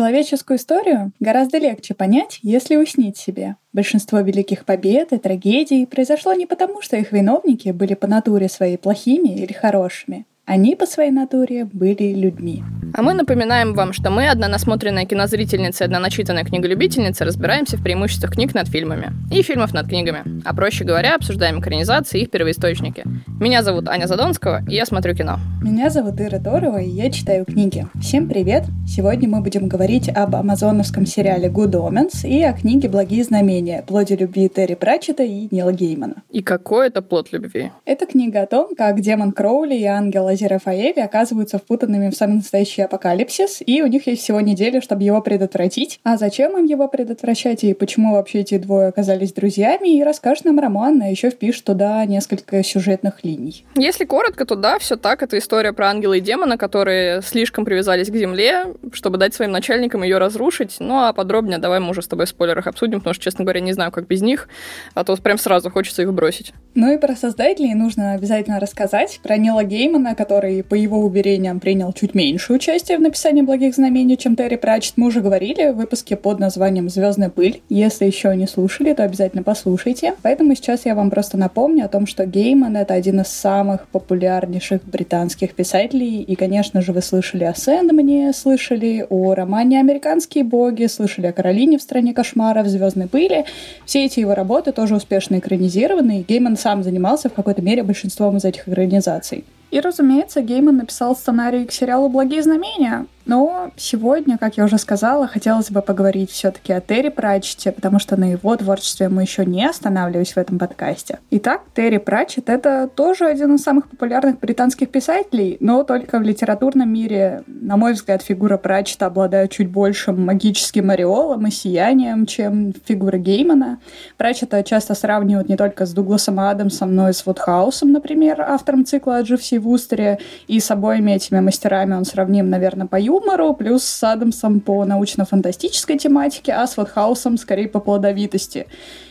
Человеческую историю гораздо легче понять, если уснить себе. Большинство великих побед и трагедий произошло не потому, что их виновники были по натуре своей плохими или хорошими, они по своей натуре были людьми. А мы напоминаем вам, что мы, одна насмотренная кинозрительница и одна начитанная книголюбительница, разбираемся в преимуществах книг над фильмами и фильмов над книгами. А проще говоря, обсуждаем экранизации и их первоисточники. Меня зовут Аня Задонского, и я смотрю кино. Меня зовут Ира Торова, и я читаю книги. Всем привет! Сегодня мы будем говорить об амазоновском сериале Good Omens и о книге «Благие знамения. Плоди любви Терри Пратчета и Нила Геймана. И какой это плод любви? Это книга о том, как демон Кроули и ангел Ази Рафаэли оказываются впутанными в самый настоящий апокалипсис, и у них есть всего неделя, чтобы его предотвратить. А зачем им его предотвращать и почему вообще эти двое оказались друзьями, и расскажет нам Роман, а еще впишет туда несколько сюжетных линий. Если коротко, то да, все так. Это история про ангела и демона, которые слишком привязались к земле, чтобы дать своим начальникам ее разрушить. Ну а подробнее давай мы уже с тобой в спойлерах обсудим, потому что, честно говоря, не знаю, как без них, а то прям сразу хочется их бросить. Ну и про создателей нужно обязательно рассказать. Про Нила Геймана, который, по его уверениям, принял чуть меньше участия в написании «Благих знамений», чем Терри Пратчетт. Мы уже говорили в выпуске под названием «Звездная пыль». Если еще не слушали, то обязательно послушайте. Поэтому сейчас я вам просто напомню о том, что Гейман — это один из самых популярнейших британских писателей. И, конечно же, вы слышали о Сэндмане, слышали о романе «Американские боги», слышали о Каролине в «Стране кошмаров», «Звездной пыли». Все эти его работы тоже успешно экранизированы, и Гейман сам занимался в какой-то мере большинством из этих организаций. И, разумеется, Гейман написал сценарий к сериалу «Благие знамения», но сегодня, как я уже сказала, хотелось бы поговорить все-таки о Терри Пратчете, потому что на его творчестве мы еще не останавливались в этом подкасте. Итак, Терри Пратчет — это тоже один из самых популярных британских писателей, но только в литературном мире, на мой взгляд, фигура Пратчета обладает чуть большим магическим ореолом и сиянием, чем фигура Геймана. Пратчета часто сравнивают не только с Дугласом Адамсом, но и с Вудхаусом, например, автором цикла о Дживси Вустере, и с обоими этими мастерами он сравним, наверное, по юмору, плюс с Адамсом по научно-фантастической тематике, а с Вотхаусом скорее по плодовитости.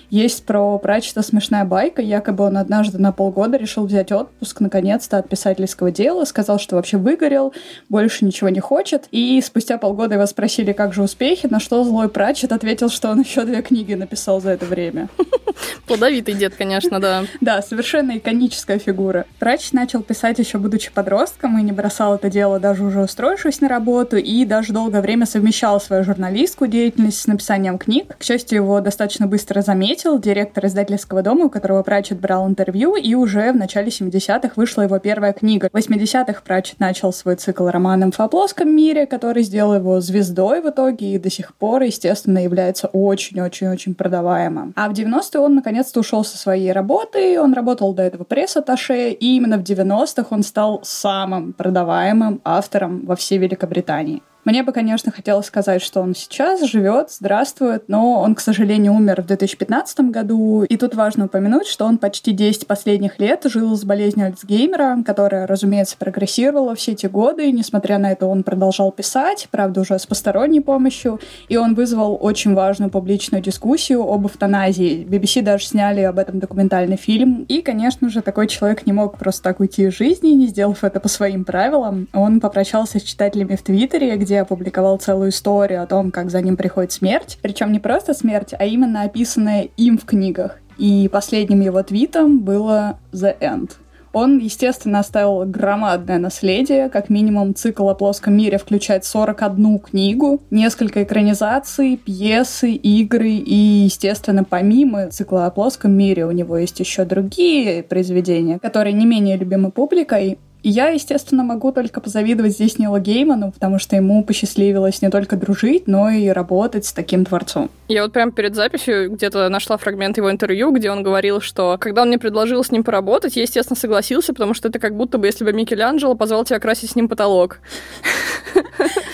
Есть про Пратчета смешная байка. Якобы он однажды на полгода решил взять отпуск, наконец-то, от писательского дела. Сказал, что вообще выгорел, больше ничего не хочет. И спустя полгода его спросили, как же успехи, на что злой Пратчет ответил, что он еще две книги написал за это время. Плодовитый дед, конечно, да. Да, совершенно иконическая фигура. Пратчет начал писать еще будучи подростком и не бросал это дело даже уже устроившись на работу, и даже долгое время совмещал свою журналистскую деятельность с написанием книг. К счастью, его достаточно быстро заметили, заметил директор издательского дома, у которого Пратчет брал интервью, и уже в начале 70-х вышла его первая книга. В 80-х Пратчет начал свой цикл романов о плоском мире, который сделал его звездой в итоге и до сих пор, естественно, является очень-очень-очень продаваемым. А в 90-е он наконец-то ушел со своей работы, он работал до этого пресс-атташе, и именно в 90-х он стал самым продаваемым автором во всей Великобритании. Мне бы, конечно, хотелось сказать, что он сейчас живет, здравствует, но он, к сожалению, умер в 2015 году. И тут важно упомянуть, что он почти 10 последних лет жил с болезнью Альцгеймера, которая, разумеется, прогрессировала все эти годы. И, несмотря на это, он продолжал писать, правда, уже с посторонней помощью. И он вызвал очень важную публичную дискуссию об эвтаназии. BBC даже сняли об этом документальный фильм. И, конечно же, такой человек не мог просто так уйти из жизни, не сделав это по своим правилам. Он попрощался с читателями в Твиттере, где опубликовал целую историю о том, как за ним приходит смерть. Причем не просто смерть, а именно описанная им в книгах. И последним его твитом было «The End». Он, естественно, оставил громадное наследие. Как минимум, цикл о плоском мире включает 41 книгу, несколько экранизаций, пьесы, игры. И, естественно, помимо цикла о плоском мире у него есть еще другие произведения, которые не менее любимы публикой. И я, естественно, могу только позавидовать здесь Нилу Гейману, потому что ему посчастливилось не только дружить, но и работать с таким творцом. Я вот прям перед записью где-то нашла фрагмент его интервью, где он говорил, что когда он мне предложил с ним поработать, я, естественно, согласился, потому что это как будто бы, если бы Микеланджело позвал тебя красить с ним потолок.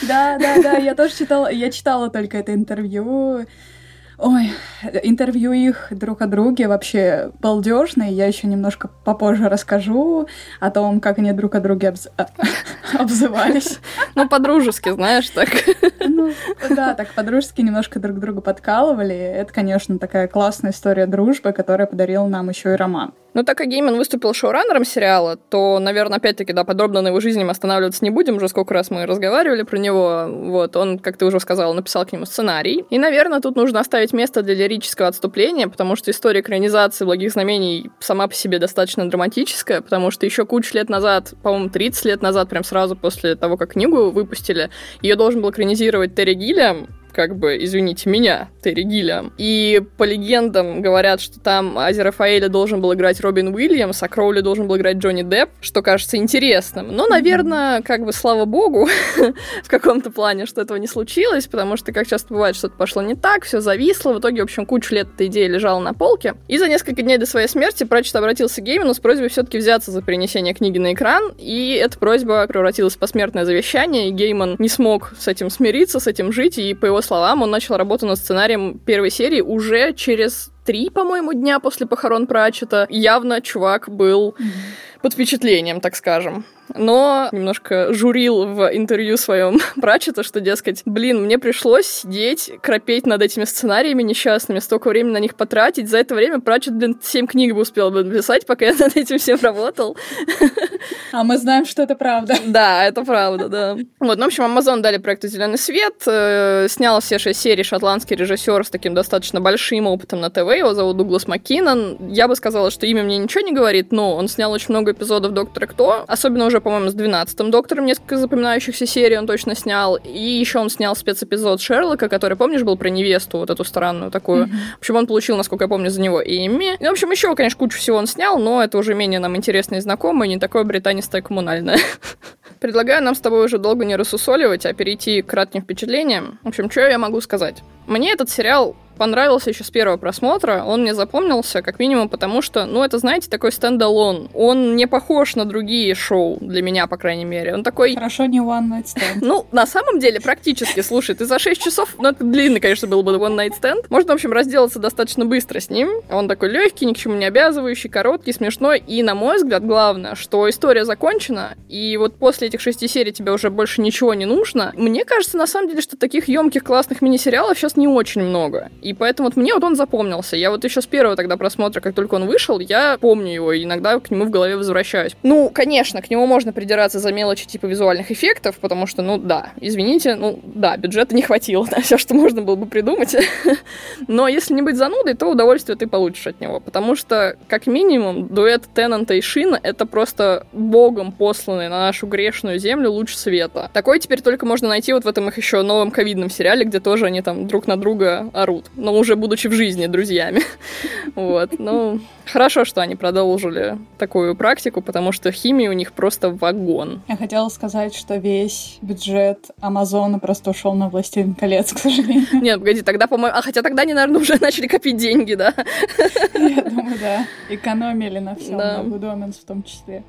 Да, да, да, я тоже читала, я читала только это интервью. Ой, интервью их друг о друге вообще балдежные. Я еще немножко попозже расскажу о том, как они друг о друге обз... обзывались. Ну, по-дружески, знаешь, так. Ну, да, так по-дружески немножко друг друга подкалывали. Это, конечно, такая классная история дружбы, которая подарил нам еще и роман. Ну, так как Гейман выступил шоураннером сериала, то, наверное, опять-таки, да, подробно на его жизни мы останавливаться не будем, уже сколько раз мы разговаривали про него. Вот, он, как ты уже сказала, написал к нему сценарий. И, наверное, тут нужно оставить место для лирического отступления, потому что история экранизации «Благих знамений» сама по себе достаточно драматическая, потому что еще кучу лет назад, по-моему, 30 лет назад, прям сразу после того, как книгу выпустили, ее должен был экранизировать Терри Гиллиам, как бы, извините меня, Терри Гиллиам. И по легендам говорят, что там Ази Рафаэля должен был играть Робин Уильямс, а Кроули должен был играть Джонни Депп, что кажется интересным. Но, наверное, как бы, слава богу, в каком-то плане, что этого не случилось, потому что, как часто бывает, что-то пошло не так, все зависло. В итоге, в общем, кучу лет эта идея лежала на полке. И за несколько дней до своей смерти Пратчет обратился к Геймину с просьбой все-таки взяться за перенесение книги на экран, и эта просьба превратилась в посмертное завещание, и Гейман не смог с этим смириться, с этим жить, и, по его словам, он начал работу над сценарием первой серии уже через три, по-моему, дня после похорон Пратчета. Явно чувак был mm-hmm. Под впечатлением, так скажем но немножко журил в интервью своем Пратчета, что, дескать, блин, мне пришлось сидеть, кропеть над этими сценариями несчастными, столько времени на них потратить. За это время Пратчет, блин, семь книг бы успел бы написать, пока я над этим всем работал. А мы знаем, что это правда. Да, это правда, да. Вот, ну, в общем, Amazon дали проекту «Зеленый свет», э, снял все шесть серий шотландский режиссер с таким достаточно большим опытом на ТВ, его зовут Дуглас Маккинон. Я бы сказала, что имя мне ничего не говорит, но он снял очень много эпизодов «Доктора Кто», особенно уже, по-моему, с 12-м Доктором несколько запоминающихся серий он точно снял. И еще он снял спецэпизод Шерлока, который, помнишь, был про невесту, вот эту странную такую. Mm-hmm. В общем, он получил, насколько я помню, за него Эмми. И, в общем, еще, конечно, кучу всего он снял, но это уже менее нам интересно и знакомо, и не такое британистое коммунальное. Предлагаю нам с тобой уже долго не рассусоливать, а перейти к кратким впечатлениям. В общем, что я могу сказать? Мне этот сериал понравился еще с первого просмотра. Он мне запомнился, как минимум, потому что, ну, это, знаете, такой стендалон. Он не похож на другие шоу, для меня, по крайней мере. Он такой... Хорошо, не One Night Stand. Ну, на самом деле, практически, слушай, ты за 6 часов, ну, это длинный, конечно, был бы One Night Stand. Можно, в общем, разделаться достаточно быстро с ним. Он такой легкий, ни к чему не обязывающий, короткий, смешной. И, на мой взгляд, главное, что история закончена, и вот после этих шести серий тебе уже больше ничего не нужно. Мне кажется, на самом деле, что таких емких классных мини-сериалов сейчас не очень много. И поэтому вот мне вот он запомнился. Я вот еще с первого тогда просмотра, как только он вышел, я помню его, и иногда к нему в голове возвращаюсь. Ну, конечно, к нему можно придираться за мелочи типа визуальных эффектов, потому что, ну да, извините, ну да, бюджета не хватило на все, что можно было бы придумать. Но если не быть занудой, то удовольствие ты получишь от него, потому что, как минимум, дуэт Теннанта и Шина — это просто богом посланный на нашу грешную землю луч света. Такой теперь только можно найти вот в этом их еще новом ковидном сериале, где тоже они там друг на друга орут. Но уже будучи в жизни друзьями. Вот, ну, хорошо, что они продолжили такую практику, потому что химия у них просто вагон. Я хотела сказать, что весь бюджет Амазона просто ушел на «Властелин колец», к сожалению. Нет, погоди, тогда, по-моему... А хотя тогда они, наверное, уже начали копить деньги, да? Я думаю, да. Экономили на всем, да. на Good в том числе.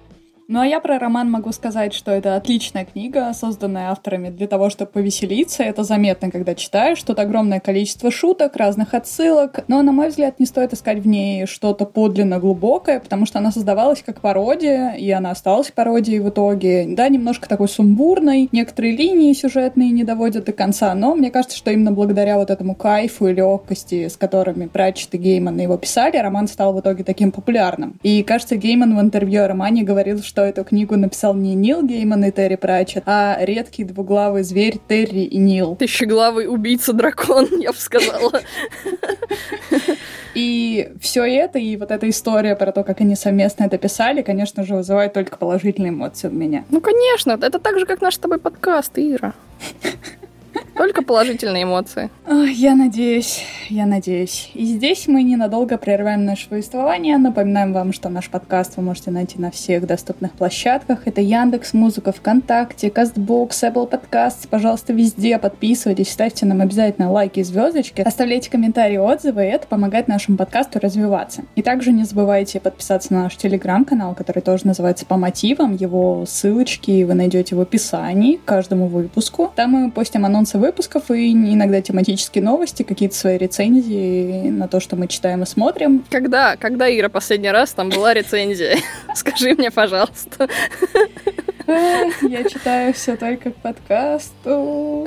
Ну а я про роман могу сказать, что это отличная книга, созданная авторами для того, чтобы повеселиться. Это заметно, когда читаешь. Тут огромное количество шуток, разных отсылок. Но, на мой взгляд, не стоит искать в ней что-то подлинно глубокое, потому что она создавалась как пародия, и она осталась пародией в итоге. Да, немножко такой сумбурной. Некоторые линии сюжетные не доводят до конца, но мне кажется, что именно благодаря вот этому кайфу и легкости, с которыми Пратчет и Гейман его писали, роман стал в итоге таким популярным. И, кажется, Гейман в интервью о романе говорил, что что эту книгу написал не Нил Гейман и Терри Пратчет, а редкий двуглавый зверь Терри и Нил. Тысячеглавый убийца-дракон, я бы сказала. И все это, и вот эта история про то, как они совместно это писали, конечно же, вызывает только положительные эмоции у меня. Ну, конечно, это так же, как наш с тобой подкаст, Ира. Только положительные эмоции. Я надеюсь, я надеюсь. И здесь мы ненадолго прерываем наше повествование. Напоминаем вам, что наш подкаст вы можете найти на всех доступных площадках. Это Яндекс Музыка, ВКонтакте, Кастбокс, Apple Podcasts. Пожалуйста, везде подписывайтесь, ставьте нам обязательно лайки звездочки, оставляйте комментарии, отзывы, и это помогает нашему подкасту развиваться. И также не забывайте подписаться на наш телеграм-канал, который тоже называется «По мотивам». Его ссылочки вы найдете в описании к каждому выпуску. Там мы постим анонсы выпусков и иногда тематические новости, какие-то свои рецензии на то, что мы читаем и смотрим. Когда, когда, Ира, последний раз там была рецензия? Скажи мне, пожалуйста. Я читаю все только к подкасту.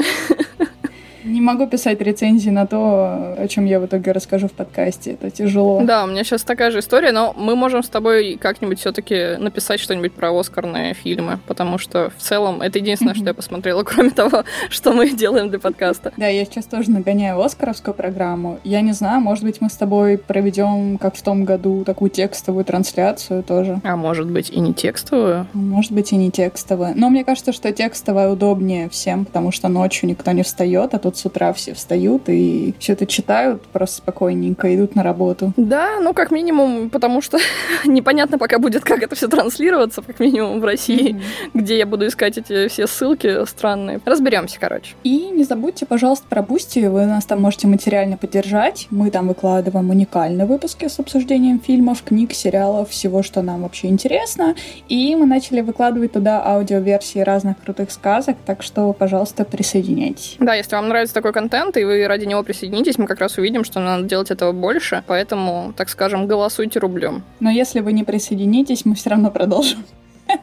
Не могу писать рецензии на то, о чем я в итоге расскажу в подкасте. Это тяжело. Да, у меня сейчас такая же история, но мы можем с тобой как-нибудь все-таки написать что-нибудь про Оскарные фильмы, потому что в целом это единственное, что я посмотрела, кроме того, что мы делаем для подкаста. Да, я сейчас тоже нагоняю Оскаровскую программу. Я не знаю, может быть, мы с тобой проведем, как в том году, такую текстовую трансляцию тоже. А может быть и не текстовую? Может быть и не текстовую. Но мне кажется, что текстовая удобнее всем, потому что ночью никто не встает, а тут с утра все встают и все это читают просто спокойненько, идут на работу. Да, ну как минимум, потому что непонятно пока будет, как это все транслироваться, как минимум в России, mm-hmm. где я буду искать эти все ссылки странные. Разберемся, короче. И не забудьте, пожалуйста, про Boosty, вы нас там можете материально поддержать. Мы там выкладываем уникальные выпуски с обсуждением фильмов, книг, сериалов, всего, что нам вообще интересно. И мы начали выкладывать туда аудиоверсии разных крутых сказок, так что, пожалуйста, присоединяйтесь. Да, если вам нравится такой контент, и вы ради него присоединитесь, мы как раз увидим, что надо делать этого больше, поэтому, так скажем, голосуйте рублем. Но если вы не присоединитесь, мы все равно продолжим.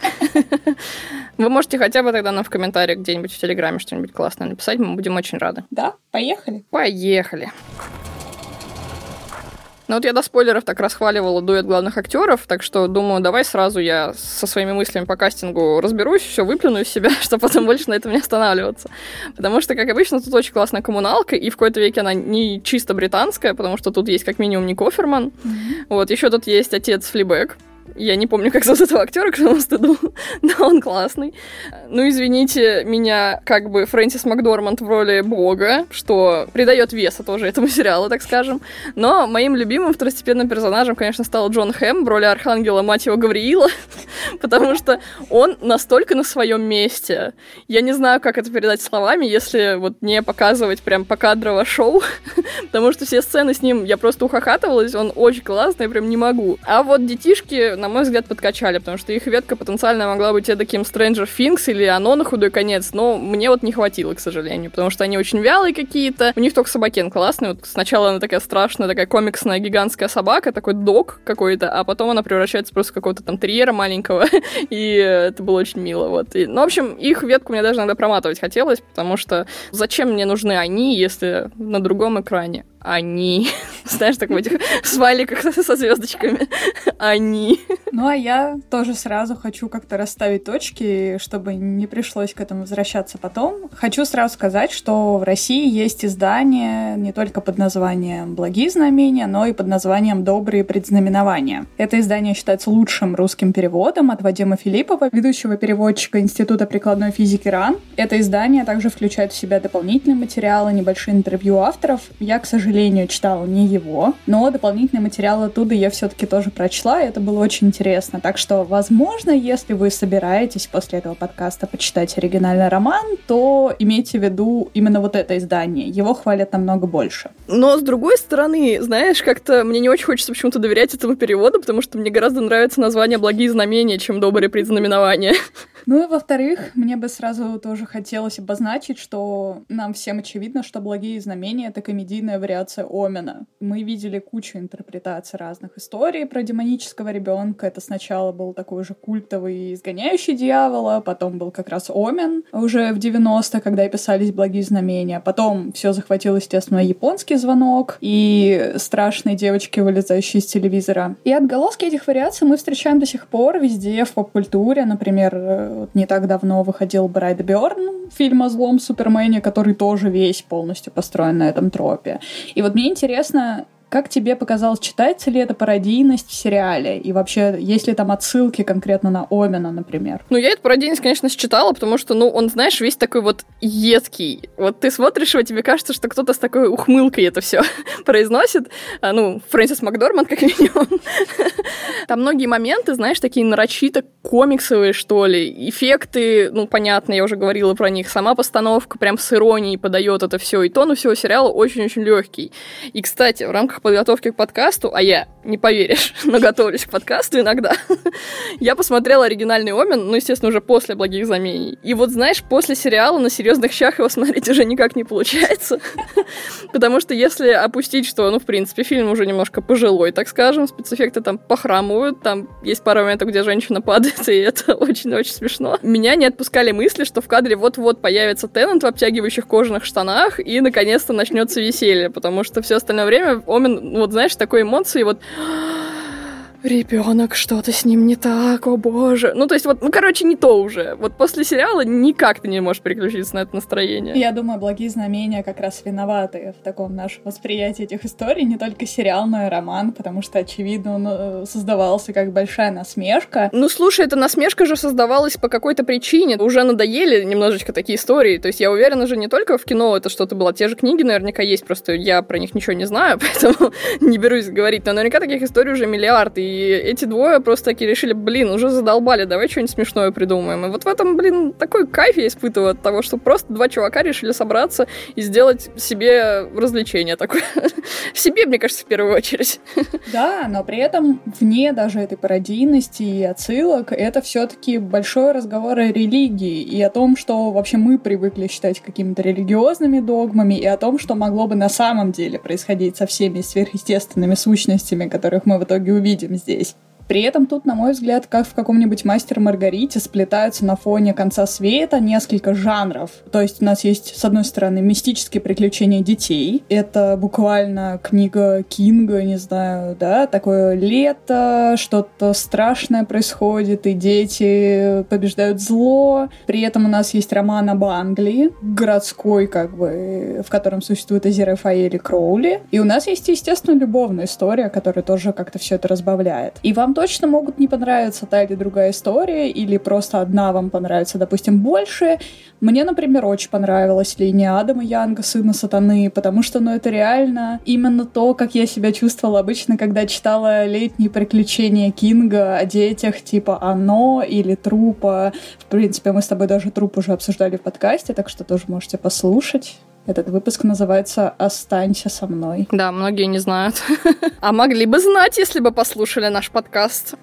Вы можете хотя бы тогда нам в комментариях где-нибудь в Телеграме что-нибудь классное написать, мы будем очень рады. Да, поехали. Поехали. Ну вот я до спойлеров так расхваливала дуэт главных актеров, так что думаю, давай сразу я со своими мыслями по кастингу разберусь, все выплюну из себя, чтобы потом больше на этом не останавливаться. Потому что, как обычно, тут очень классная коммуналка, и в какой-то веке она не чисто британская, потому что тут есть как минимум Ник Оферман. Mm-hmm. Вот, еще тут есть отец Флибек, я не помню, как зовут этого актера, к своему стыду, но он классный. Ну, извините меня, как бы Фрэнсис Макдорманд в роли бога, что придает веса тоже этому сериалу, так скажем. Но моим любимым второстепенным персонажем, конечно, стал Джон Хэм в роли архангела, мать его, Гавриила, потому что он настолько на своем месте. Я не знаю, как это передать словами, если вот не показывать прям покадрово шоу, потому что все сцены с ним, я просто ухахатывалась, он очень классный, прям не могу. А вот детишки на мой взгляд, подкачали, потому что их ветка потенциально могла быть таким Stranger Things или оно на худой конец, но мне вот не хватило, к сожалению, потому что они очень вялые какие-то. У них только собакен классный. Вот сначала она такая страшная, такая комиксная гигантская собака, такой дог какой-то, а потом она превращается просто в какого-то там терьера маленького, и это было очень мило. Вот. И, ну, в общем, их ветку мне даже иногда проматывать хотелось, потому что зачем мне нужны они, если на другом экране они. Знаешь, так в этих смайликах со звездочками. Они. Ну, а я тоже сразу хочу как-то расставить точки, чтобы не пришлось к этому возвращаться потом. Хочу сразу сказать, что в России есть издание не только под названием «Благие знамения», но и под названием «Добрые предзнаменования». Это издание считается лучшим русским переводом от Вадима Филиппова, ведущего переводчика Института прикладной физики РАН. Это издание также включает в себя дополнительные материалы, небольшие интервью авторов. Я, к сожалению, сожалению, читала не его, но дополнительные материалы оттуда я все-таки тоже прочла, и это было очень интересно. Так что, возможно, если вы собираетесь после этого подкаста почитать оригинальный роман, то имейте в виду именно вот это издание. Его хвалят намного больше. Но, с другой стороны, знаешь, как-то мне не очень хочется почему-то доверять этому переводу, потому что мне гораздо нравится название «Благие знамения», чем «Добрые предзнаменования». Ну и во-вторых, мне бы сразу тоже хотелось обозначить, что нам всем очевидно, что «Благие знамения» — это комедийная вариация Омена. Мы видели кучу интерпретаций разных историй про демонического ребенка. Это сначала был такой же культовый изгоняющий дьявола, потом был как раз Омен уже в 90-х, когда писались «Благие знамения». Потом все захватил, естественно, японский звонок и страшные девочки, вылезающие из телевизора. И отголоски этих вариаций мы встречаем до сих пор везде в поп-культуре. Например, вот не так давно выходил Брайт Бёрн, фильм о злом Супермене, который тоже весь полностью построен на этом тропе. И вот мне интересно, как тебе показалось, читается ли эта пародийность в сериале? И вообще, есть ли там отсылки конкретно на Омена, например? Ну, я эту пародийность, конечно, считала, потому что, ну, он, знаешь, весь такой вот едкий. Вот ты смотришь его, тебе кажется, что кто-то с такой ухмылкой это все произносит. А, ну, Фрэнсис Макдорманд, как минимум. Там многие моменты, знаешь, такие нарочито комиксовые, что ли. Эффекты, ну, понятно, я уже говорила про них. Сама постановка прям с иронией подает это все. И тон у всего сериала очень-очень легкий. И, кстати, в рамках рамках подготовки к подкасту, а я, не поверишь, но готовлюсь к подкасту иногда, я посмотрела оригинальный Омен, ну, естественно, уже после «Благих знамений». И вот, знаешь, после сериала на серьезных щах его смотреть уже никак не получается. Потому что если опустить, что, ну, в принципе, фильм уже немножко пожилой, так скажем, спецэффекты там похрамывают, там есть пара моментов, где женщина падает, и это очень-очень смешно. Меня не отпускали мысли, что в кадре вот-вот появится Теннант в обтягивающих кожаных штанах, и наконец-то начнется веселье, потому что все остальное время Омен, вот знаешь, такой эмоции, вот ребенок, что-то с ним не так, о боже. Ну, то есть вот, ну, короче, не то уже. Вот после сериала никак ты не можешь переключиться на это настроение. Я думаю, «Благие знамения» как раз виноваты в таком нашем восприятии этих историй. Не только сериал, но и роман, потому что, очевидно, он э, создавался как большая насмешка. Ну, слушай, эта насмешка же создавалась по какой-то причине. Уже надоели немножечко такие истории. То есть я уверена же не только в кино это что-то было. Те же книги наверняка есть, просто я про них ничего не знаю, поэтому не берусь говорить. Но наверняка таких историй уже миллиард, и эти двое просто такие решили, блин, уже задолбали, давай что-нибудь смешное придумаем. И вот в этом, блин, такой кайф я испытываю от того, что просто два чувака решили собраться и сделать себе развлечение такое. себе, мне кажется, в первую очередь. Да, но при этом вне даже этой пародийности и отсылок, это все-таки большой разговор о религии и о том, что вообще мы привыкли считать какими-то религиозными догмами, и о том, что могло бы на самом деле происходить со всеми сверхъестественными сущностями, которых мы в итоге увидим здесь. При этом тут, на мой взгляд, как в каком-нибудь «Мастер Маргарите» сплетаются на фоне конца света несколько жанров. То есть у нас есть, с одной стороны, мистические приключения детей. Это буквально книга Кинга, не знаю, да, такое лето, что-то страшное происходит, и дети побеждают зло. При этом у нас есть роман об Англии, городской, как бы, в котором существует Азерафаэль и Кроули. И у нас есть, естественно, любовная история, которая тоже как-то все это разбавляет. И вам точно могут не понравиться та или другая история, или просто одна вам понравится, допустим, больше. Мне, например, очень понравилась линия Адама Янга, сына сатаны, потому что, ну, это реально именно то, как я себя чувствовала обычно, когда читала «Летние приключения Кинга» о детях, типа «Оно» или «Трупа». В принципе, мы с тобой даже «Труп» уже обсуждали в подкасте, так что тоже можете послушать. Этот выпуск называется «Останься со мной». Да, многие не знают. А могли бы знать, если бы послушали наш подкаст.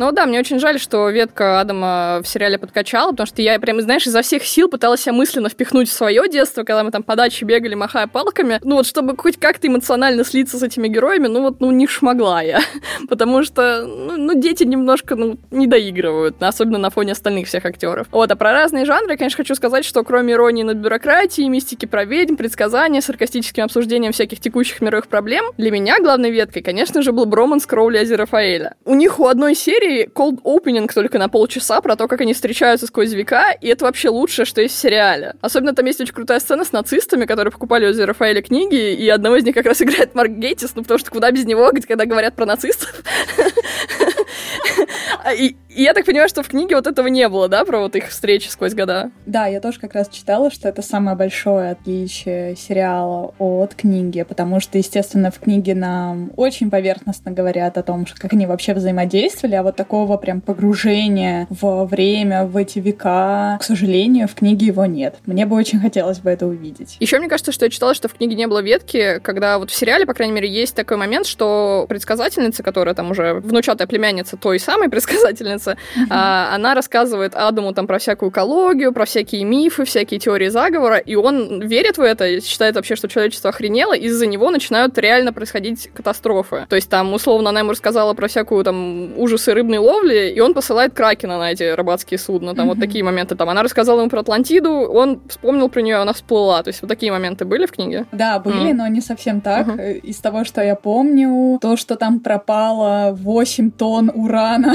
Ну да, мне очень жаль, что ветка Адама в сериале подкачала, потому что я прям, знаешь, изо всех сил пыталась себя мысленно впихнуть в свое детство, когда мы там по даче бегали, махая палками. Ну вот, чтобы хоть как-то эмоционально слиться с этими героями, ну вот, ну не шмогла я. Потому что, ну, ну дети немножко, ну, не доигрывают, особенно на фоне остальных всех актеров. Вот, а про разные жанры, конечно, хочу сказать, что кроме иронии над бюрократией, мистики про ведьм, предсказания, саркастическим обсуждением всяких текущих мировых проблем, для меня главной веткой, конечно же, был Броман с Кроули Азерафаэля. У них у одной серии серии cold opening только на полчаса про то, как они встречаются сквозь века, и это вообще лучшее, что есть в сериале. Особенно там есть очень крутая сцена с нацистами, которые покупали у Рафаэля книги, и одного из них как раз играет Марк Гейтис, ну потому что куда без него, когда говорят про нацистов. И, и я так понимаю, что в книге вот этого не было, да, про вот их встречи сквозь года? Да, я тоже как раз читала, что это самое большое отличие сериала от книги, потому что, естественно, в книге нам очень поверхностно говорят о том, как они вообще взаимодействовали, а вот такого прям погружения в время, в эти века, к сожалению, в книге его нет. Мне бы очень хотелось бы это увидеть. Еще мне кажется, что я читала, что в книге не было ветки, когда вот в сериале, по крайней мере, есть такой момент, что предсказательница, которая там уже внучатая племянница той самой предсказательницы, mm-hmm. а, она рассказывает Адаму там про всякую экологию, про всякие мифы, всякие теории заговора, и он верит в это, считает вообще, что человечество охренело, из-за него начинают реально происходить катастрофы. То есть там, условно, она ему рассказала про всякую там ужасы рыбной ловли, и он посылает Кракена на эти рыбацкие судна, там mm-hmm. вот такие моменты. Там она рассказала ему про Атлантиду, он вспомнил про нее, она всплыла. То есть вот такие моменты были в книге? Да, были, mm. но не совсем так. Из того, что я помню, то, что там пропало 8 тонн урана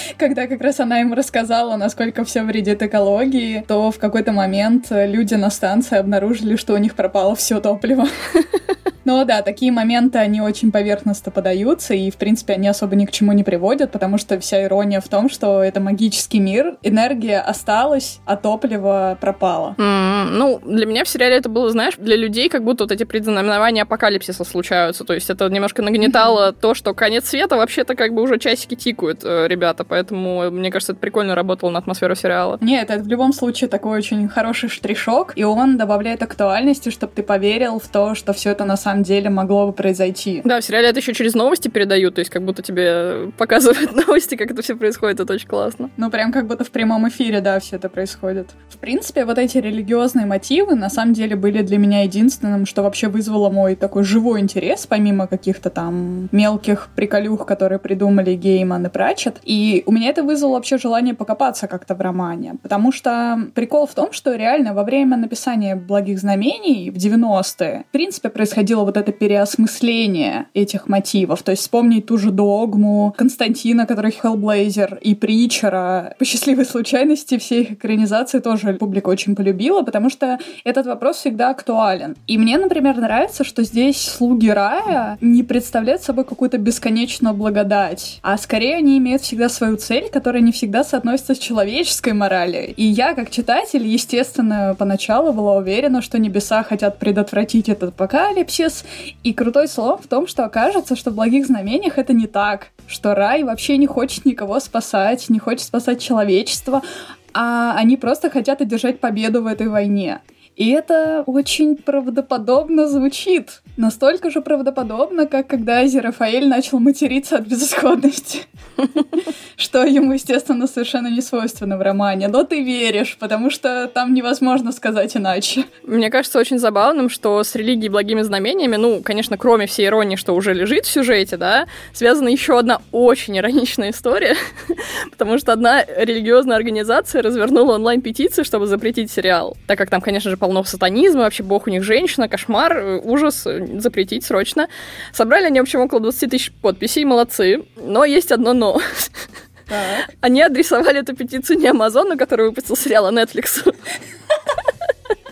когда как раз она им рассказала, насколько все вредит экологии, то в какой-то момент люди на станции обнаружили, что у них пропало все топливо. Ну да, такие моменты, они очень поверхностно подаются, и, в принципе, они особо ни к чему не приводят, потому что вся ирония в том, что это магический мир, энергия осталась, а топливо пропало. Mm, ну, для меня в сериале это было, знаешь, для людей как будто вот эти предзнаменования апокалипсиса случаются, то есть это немножко нагнетало mm-hmm. то, что конец света вообще-то как бы уже часики тикают, э, ребята, поэтому, мне кажется, это прикольно работало на атмосферу сериала. Нет, это в любом случае такой очень хороший штришок, и он добавляет актуальности, чтобы ты поверил в то, что все это на самом деле могло бы произойти. Да, в сериале это еще через новости передают, то есть как будто тебе показывают новости, как это все происходит, это очень классно. Ну, прям как будто в прямом эфире, да, все это происходит. В принципе, вот эти религиозные мотивы на самом деле были для меня единственным, что вообще вызвало мой такой живой интерес, помимо каких-то там мелких приколюх, которые придумали Гейман и Пратчет. И у меня это вызвало вообще желание покопаться как-то в романе. Потому что прикол в том, что реально во время написания «Благих знамений» в 90-е, в принципе, происходило вот это переосмысление этих мотивов. То есть вспомнить ту же Догму, Константина, который Хеллблейзер, и Притчера. По счастливой случайности все их экранизации тоже публика очень полюбила, потому что этот вопрос всегда актуален. И мне, например, нравится, что здесь слуги рая не представляют собой какую-то бесконечную благодать, а скорее они имеют всегда свою цель, которая не всегда соотносится с человеческой моралью. И я, как читатель, естественно, поначалу была уверена, что небеса хотят предотвратить этот апокалипсис, и крутой слом в том, что окажется, что в благих знамениях это не так, что рай вообще не хочет никого спасать, не хочет спасать человечество, а они просто хотят одержать победу в этой войне. И это очень правдоподобно звучит. Настолько же правдоподобно, как когда Азерафаэль начал материться от безысходности. Что ему, естественно, совершенно не свойственно в романе. Но ты веришь, потому что там невозможно сказать иначе. Мне кажется очень забавным, что с религией благими знамениями, ну, конечно, кроме всей иронии, что уже лежит в сюжете, да, связана еще одна очень ироничная история, потому что одна религиозная организация развернула онлайн-петицию, чтобы запретить сериал. Так как там, конечно же, полно сатанизма, вообще бог у них женщина, кошмар, э, ужас, э, запретить срочно. Собрали они, в общем, около 20 тысяч подписей, молодцы. Но есть одно но. Так. Они адресовали эту петицию не Амазону, который выпустил сериал, а Netflix.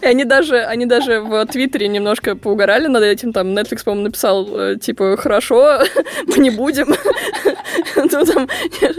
И они даже, они даже в Твиттере немножко поугорали над этим. Там Netflix, по-моему, написал, э, типа, хорошо, мы не будем. Ну, там,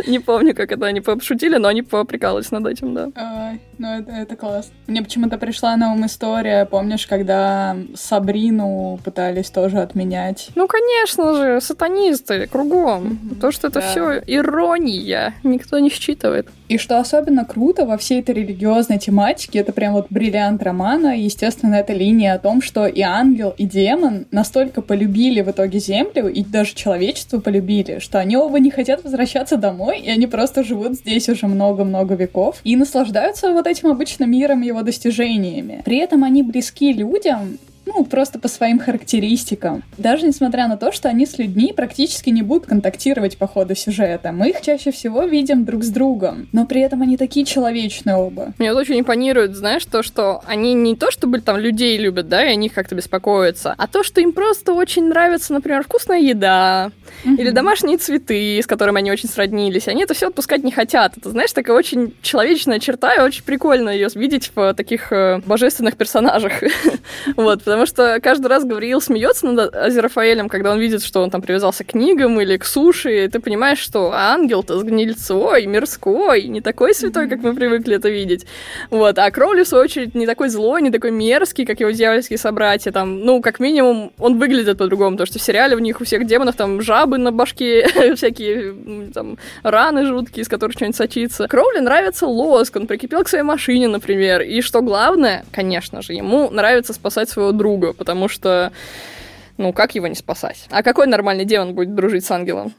не помню, как это они пошутили, но они поприкалывались над этим, да. Ну, это, это класс. Мне почему-то пришла на ум история, помнишь, когда Сабрину пытались тоже отменять? Ну, конечно же, сатанисты кругом. То, что это все ирония, никто не считывает. И что особенно круто во всей этой религиозной тематике, это прям вот бриллиант романа, естественно, эта линия о том, что и ангел, и демон настолько полюбили в итоге Землю, и даже человечество полюбили, что они оба не хотят возвращаться домой, и они просто живут здесь уже много-много веков и наслаждаются вот этим обычным миром его достижениями. При этом они близки людям, ну, просто по своим характеристикам. Даже несмотря на то, что они с людьми практически не будут контактировать по ходу сюжета. Мы их чаще всего видим друг с другом, но при этом они такие человечные оба. Мне вот очень импонирует, знаешь, то, что они не то, чтобы там людей любят, да, и о них как-то беспокоятся, а то, что им просто очень нравится, например, вкусная еда mm-hmm. или домашние цветы, с которыми они очень сроднились. Они это все отпускать не хотят. Это, знаешь, такая очень человечная черта, и очень прикольно ее видеть в таких э, божественных персонажах. вот, Потому что каждый раз Гавриил смеется над Азерафаэлем, когда он видит, что он там привязался к книгам или к суше, и ты понимаешь, что ангел-то с гнильцой, мирской, не такой святой, как мы привыкли это видеть. Вот. А Кроули, в свою очередь, не такой злой, не такой мерзкий, как его дьявольские собратья. Там, ну, как минимум, он выглядит по-другому, потому что в сериале у них у всех демонов там жабы на башке, всякие там раны жуткие, из которых что-нибудь сочится. Кроули нравится лоск, он прикипел к своей машине, например. И что главное, конечно же, ему нравится спасать своего друга друга, потому что, ну, как его не спасать? А какой нормальный демон будет дружить с ангелом?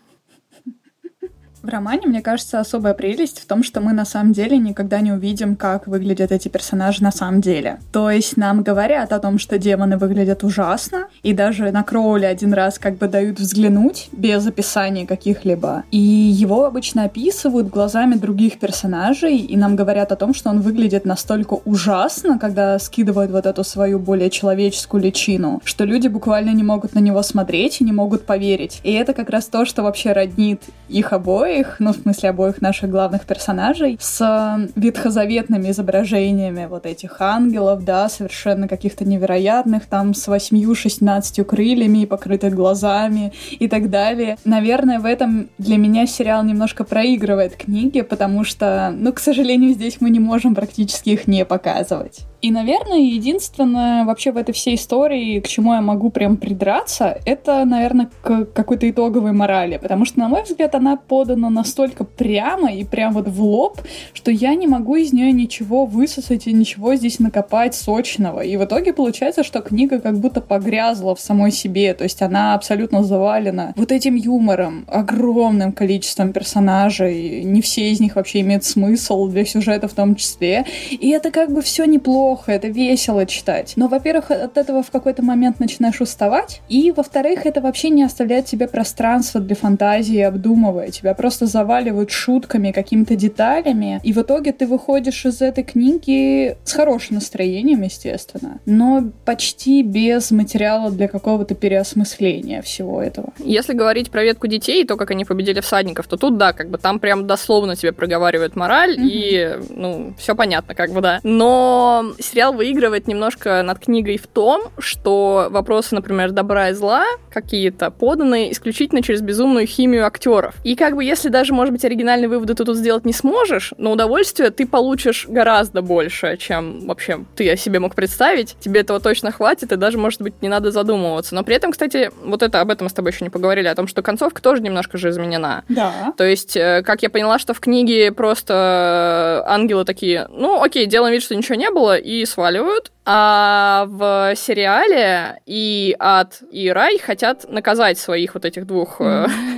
В романе, мне кажется, особая прелесть в том, что мы на самом деле никогда не увидим, как выглядят эти персонажи на самом деле. То есть нам говорят о том, что демоны выглядят ужасно, и даже на Кроуле один раз как бы дают взглянуть без описания каких-либо. И его обычно описывают глазами других персонажей, и нам говорят о том, что он выглядит настолько ужасно, когда скидывают вот эту свою более человеческую личину, что люди буквально не могут на него смотреть и не могут поверить. И это как раз то, что вообще роднит их обоих, обоих, ну, в смысле, обоих наших главных персонажей, с ветхозаветными изображениями вот этих ангелов, да, совершенно каких-то невероятных, там, с восьмью-шестнадцатью крыльями, покрытых глазами и так далее. Наверное, в этом для меня сериал немножко проигрывает книги, потому что, ну, к сожалению, здесь мы не можем практически их не показывать. И, наверное, единственное вообще в этой всей истории, к чему я могу прям придраться, это, наверное, к какой-то итоговой морали. Потому что, на мой взгляд, она подана настолько прямо и прям вот в лоб, что я не могу из нее ничего высосать и ничего здесь накопать сочного. И в итоге получается, что книга как будто погрязла в самой себе. То есть она абсолютно завалена вот этим юмором, огромным количеством персонажей. Не все из них вообще имеют смысл для сюжета в том числе. И это как бы все неплохо это весело читать. Но, во-первых, от этого в какой-то момент начинаешь уставать, и, во-вторых, это вообще не оставляет тебе пространства для фантазии, обдумывая. Тебя просто заваливают шутками, какими-то деталями, и в итоге ты выходишь из этой книги с хорошим настроением, естественно, но почти без материала для какого-то переосмысления всего этого. Если говорить про ветку детей и то, как они победили всадников, то тут, да, как бы там прям дословно тебе проговаривают мораль, mm-hmm. и, ну, все понятно, как бы, да. Но сериал выигрывает немножко над книгой в том, что вопросы, например, добра и зла какие-то поданы исключительно через безумную химию актеров. И как бы если даже, может быть, оригинальные выводы ты тут сделать не сможешь, но удовольствие ты получишь гораздо больше, чем вообще ты о себе мог представить. Тебе этого точно хватит, и даже, может быть, не надо задумываться. Но при этом, кстати, вот это об этом мы с тобой еще не поговорили, о том, что концовка тоже немножко же изменена. Да. То есть, э, как я поняла, что в книге просто ангелы такие, ну, окей, делаем вид, что ничего не было, и сваливают. А в сериале и Ад, и Рай хотят наказать своих вот этих двух... Mm-hmm.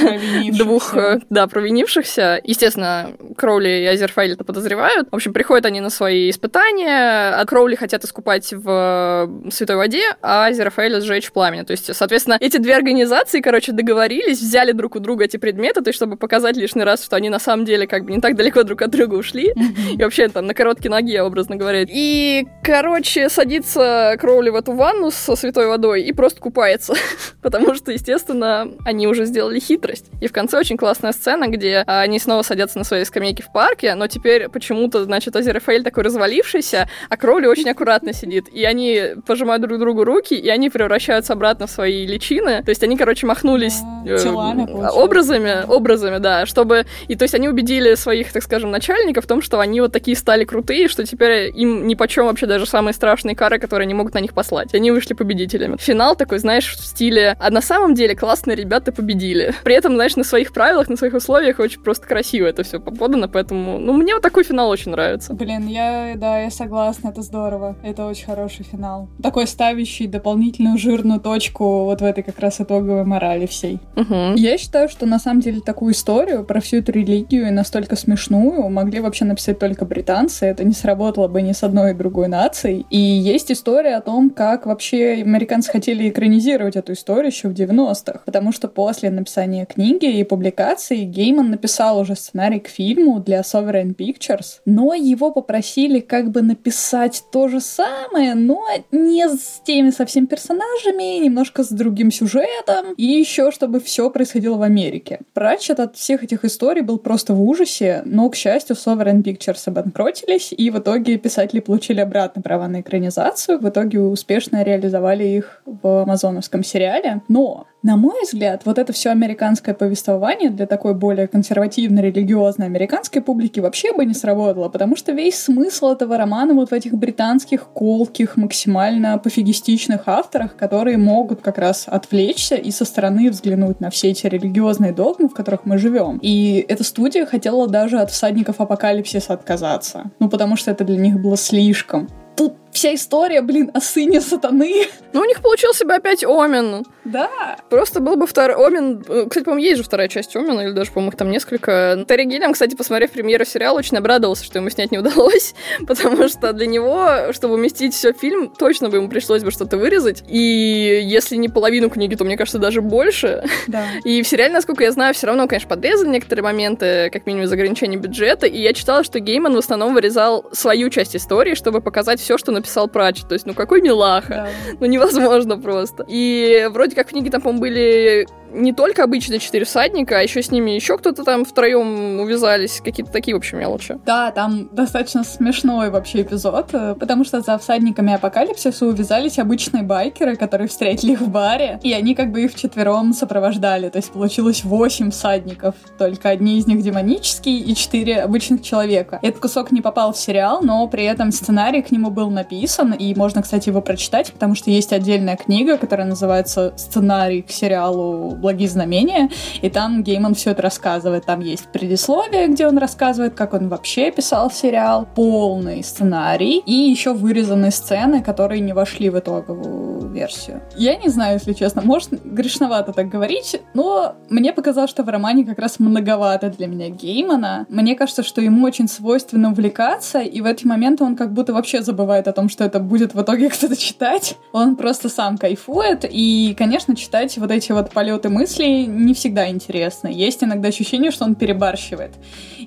двух, э, да, провинившихся. Естественно, Кроули и Азерфайль это подозревают. В общем, приходят они на свои испытания, а Кроули хотят искупать в святой воде, а Азерфайля сжечь в пламени. То есть, соответственно, эти две организации, короче, договорились, взяли друг у друга эти предметы, то есть, чтобы показать лишний раз, что они на самом деле как бы не так далеко друг от друга ушли. И вообще там на короткие ноги, образно говоря. И, короче, садится Кроули в эту ванну со святой водой и просто купается. Потому что, естественно, они уже сделали хитрость. И в конце очень классная сцена, где они снова садятся на своей скамейке в парке, но теперь почему-то, значит, Азерафаэль такой развалившийся, а Кроули очень аккуратно сидит. И они пожимают друг другу руки, и они превращаются обратно в свои личины. То есть они, короче, махнулись э, образами, образами, да, чтобы... И то есть они убедили своих, так скажем, начальников в том, что они вот такие стали крутые, что теперь им ни по чем вообще даже самые страшные кары, которые не могут на них послать. Они вышли победителями. Финал такой, знаешь, в стиле, а на самом деле классные ребята победили. При этом, знаешь, на своих правилах, на своих условиях очень просто красиво это все подано, поэтому, ну, мне вот такой финал очень нравится. Блин, я, да, я согласна, это здорово. Это очень хороший финал. Такой ставящий дополнительную жирную точку вот в этой как раз итоговой морали всей. Угу. Я считаю, что на самом деле такую историю про всю эту религию и настолько смешную могли вообще написать только британцы. Это не сработало бы ни с одной и другой нацией. И есть история о том, как вообще американцы хотели экранизировать эту историю еще в 90-х. Потому что после написания книги и публикации Гейман написал уже сценарий к фильму для Sovereign Pictures, но его попросили как бы написать то же самое, но не с теми совсем персонажами, немножко с другим сюжетом, и еще чтобы все происходило в Америке. Пратчет от всех этих историй был просто в ужасе, но, к счастью, Sovereign Pictures обанкротились, и в итоге писатели получили обратно права на экранизацию, в итоге успешно реализовали их в амазоновском сериале. Но на мой взгляд, вот это все американское повествование для такой более консервативной, религиозной американской публики вообще бы не сработало, потому что весь смысл этого романа вот в этих британских колких, максимально пофигистичных авторах, которые могут как раз отвлечься и со стороны взглянуть на все эти религиозные догмы, в которых мы живем. И эта студия хотела даже от всадников апокалипсиса отказаться. Ну, потому что это для них было слишком. Тут вся история, блин, о сыне сатаны. Ну, у них получился бы опять Омен. Да. Просто был бы второй Омен. Э, кстати, по-моему, есть же вторая часть Омена, или даже, по-моему, их там несколько. Терри Гиллиам, кстати, посмотрев премьеру сериала, очень обрадовался, что ему снять не удалось, потому что для него, чтобы уместить все фильм, точно бы ему пришлось бы что-то вырезать. И если не половину книги, то, мне кажется, даже больше. Да. И в сериале, насколько я знаю, все равно, конечно, подрезали некоторые моменты, как минимум из ограничения бюджета. И я читала, что Гейман в основном вырезал свою часть истории, чтобы показать все, что написал написал Пратчет. То есть, ну какой милаха. Да. Ну невозможно просто. И вроде как книги там, по-моему, были не только обычные четыре всадника, а еще с ними еще кто-то там втроем увязались, какие-то такие, в общем, мелочи. Да, там достаточно смешной вообще эпизод, э, потому что за всадниками апокалипсиса увязались обычные байкеры, которые встретили их в баре, и они как бы их вчетвером сопровождали, то есть получилось восемь всадников, только одни из них демонические и четыре обычных человека. Этот кусок не попал в сериал, но при этом сценарий к нему был написан, и можно, кстати, его прочитать, потому что есть отдельная книга, которая называется «Сценарий к сериалу благие знамения, и там Гейман все это рассказывает. Там есть предисловие, где он рассказывает, как он вообще писал сериал, полный сценарий, и еще вырезанные сцены, которые не вошли в итоговую версию. Я не знаю, если честно, может, грешновато так говорить, но мне показалось, что в романе как раз многовато для меня Геймана. Мне кажется, что ему очень свойственно увлекаться, и в эти моменты он как будто вообще забывает о том, что это будет в итоге кто-то читать. Он просто сам кайфует, и, конечно, читать вот эти вот полеты обороты мыслей не всегда интересно. Есть иногда ощущение, что он перебарщивает.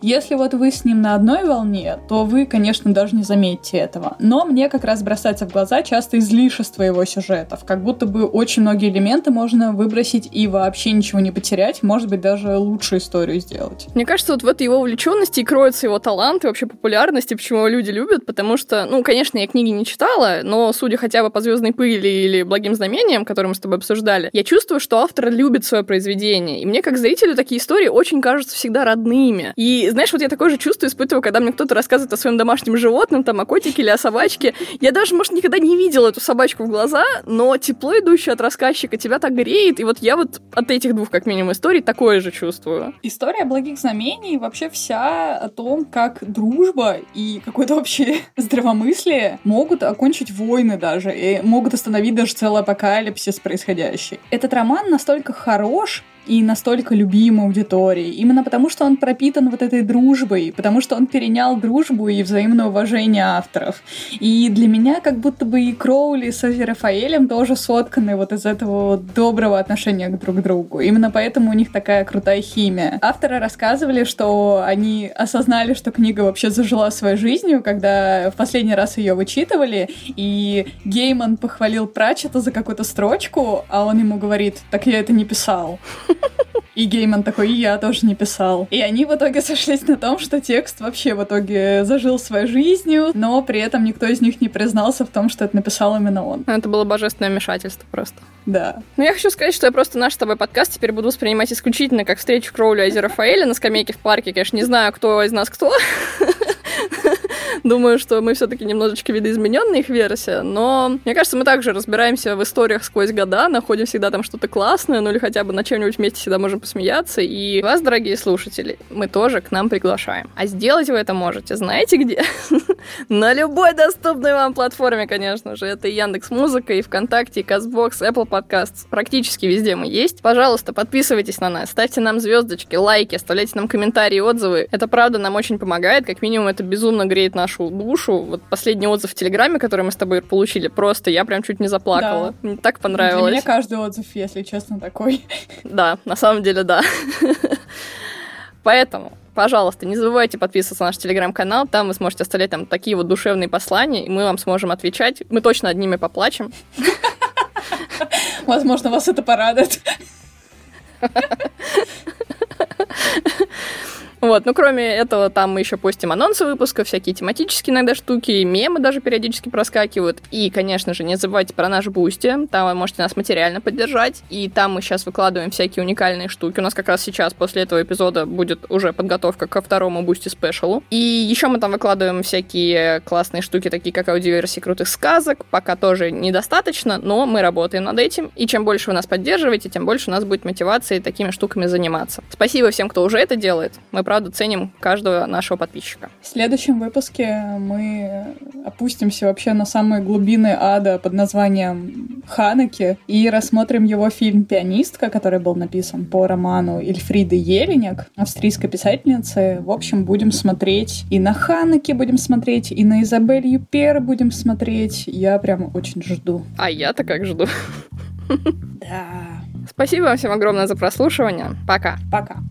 Если вот вы с ним на одной волне, то вы, конечно, даже не заметите этого. Но мне как раз бросается в глаза часто излишество его сюжетов. Как будто бы очень многие элементы можно выбросить и вообще ничего не потерять, может быть, даже лучшую историю сделать. Мне кажется, вот в этой его увлеченности и кроется его талант и вообще популярность, и почему его люди любят, потому что, ну, конечно, я книги не читала, но судя хотя бы по «Звездной пыли» или «Благим знамениям», которые мы с тобой обсуждали, я чувствую, что автор любит любит свое произведение. И мне, как зрителю, такие истории очень кажутся всегда родными. И, знаешь, вот я такое же чувство испытываю, когда мне кто-то рассказывает о своем домашнем животном, там, о котике или о собачке. Я даже, может, никогда не видела эту собачку в глаза, но тепло, идущее от рассказчика, тебя так греет. И вот я вот от этих двух, как минимум, историй такое же чувствую. История благих знамений вообще вся о том, как дружба и какое-то общее здравомыслие могут окончить войны даже, и могут остановить даже целый апокалипсис происходящий. Этот роман настолько хорош, и настолько любим аудиторией. Именно потому, что он пропитан вот этой дружбой, потому что он перенял дружбу и взаимное уважение авторов. И для меня как будто бы и Кроули с Ози Рафаэлем тоже сотканы вот из этого вот доброго отношения к друг другу. Именно поэтому у них такая крутая химия. Авторы рассказывали, что они осознали, что книга вообще зажила своей жизнью, когда в последний раз ее вычитывали, и Гейман похвалил Пратчета за какую-то строчку, а он ему говорит, так я это не писал. И Гейман такой, и я тоже не писал. И они в итоге сошлись на том, что текст вообще в итоге зажил своей жизнью, но при этом никто из них не признался в том, что это написал именно он. Это было божественное вмешательство просто. Да. Ну, я хочу сказать, что я просто наш с тобой подкаст теперь буду воспринимать исключительно как встречу Кроуля и Рафаэля на скамейке в парке. Конечно, не знаю, кто из нас кто. Думаю, что мы все-таки немножечко видоизмененная их версия, но мне кажется, мы также разбираемся в историях сквозь года, находим всегда там что-то классное, ну или хотя бы на чем-нибудь вместе всегда можем посмеяться. И вас, дорогие слушатели, мы тоже к нам приглашаем. А сделать вы это можете, знаете где? На любой доступной вам платформе, конечно же. Это и Яндекс Музыка, и ВКонтакте, и Казбокс, Apple Podcasts. Практически везде мы есть. Пожалуйста, подписывайтесь на нас, ставьте нам звездочки, лайки, оставляйте нам комментарии, отзывы. Это правда нам очень помогает. Как минимум, это безумно греет нашу душу. Вот последний отзыв в Телеграме, который мы с тобой получили, просто я прям чуть не заплакала. Да. Мне так понравилось. Для меня каждый отзыв, если честно, такой. Да, на самом деле, да. Поэтому, пожалуйста, не забывайте подписываться на наш телеграм-канал. Там вы сможете оставлять там такие вот душевные послания, и мы вам сможем отвечать. Мы точно над ними поплачем. Возможно, вас это порадует. Вот, ну кроме этого, там мы еще постим анонсы выпуска, всякие тематические иногда штуки, мемы даже периодически проскакивают. И, конечно же, не забывайте про наш Boosty, там вы можете нас материально поддержать, и там мы сейчас выкладываем всякие уникальные штуки. У нас как раз сейчас, после этого эпизода, будет уже подготовка ко второму Boosty special у. И еще мы там выкладываем всякие классные штуки, такие как аудиоверсии крутых сказок, пока тоже недостаточно, но мы работаем над этим, и чем больше вы нас поддерживаете, тем больше у нас будет мотивации такими штуками заниматься. Спасибо всем, кто уже это делает. Мы правда ценим каждого нашего подписчика. В следующем выпуске мы опустимся вообще на самые глубины ада под названием Ханеки и рассмотрим его фильм «Пианистка», который был написан по роману Эльфриды Еленек, австрийской писательницы. В общем, будем смотреть и на Ханеки будем смотреть, и на Изабель Юпер будем смотреть. Я прям очень жду. А я-то как жду. Да. Спасибо вам всем огромное за прослушивание. Пока. Пока.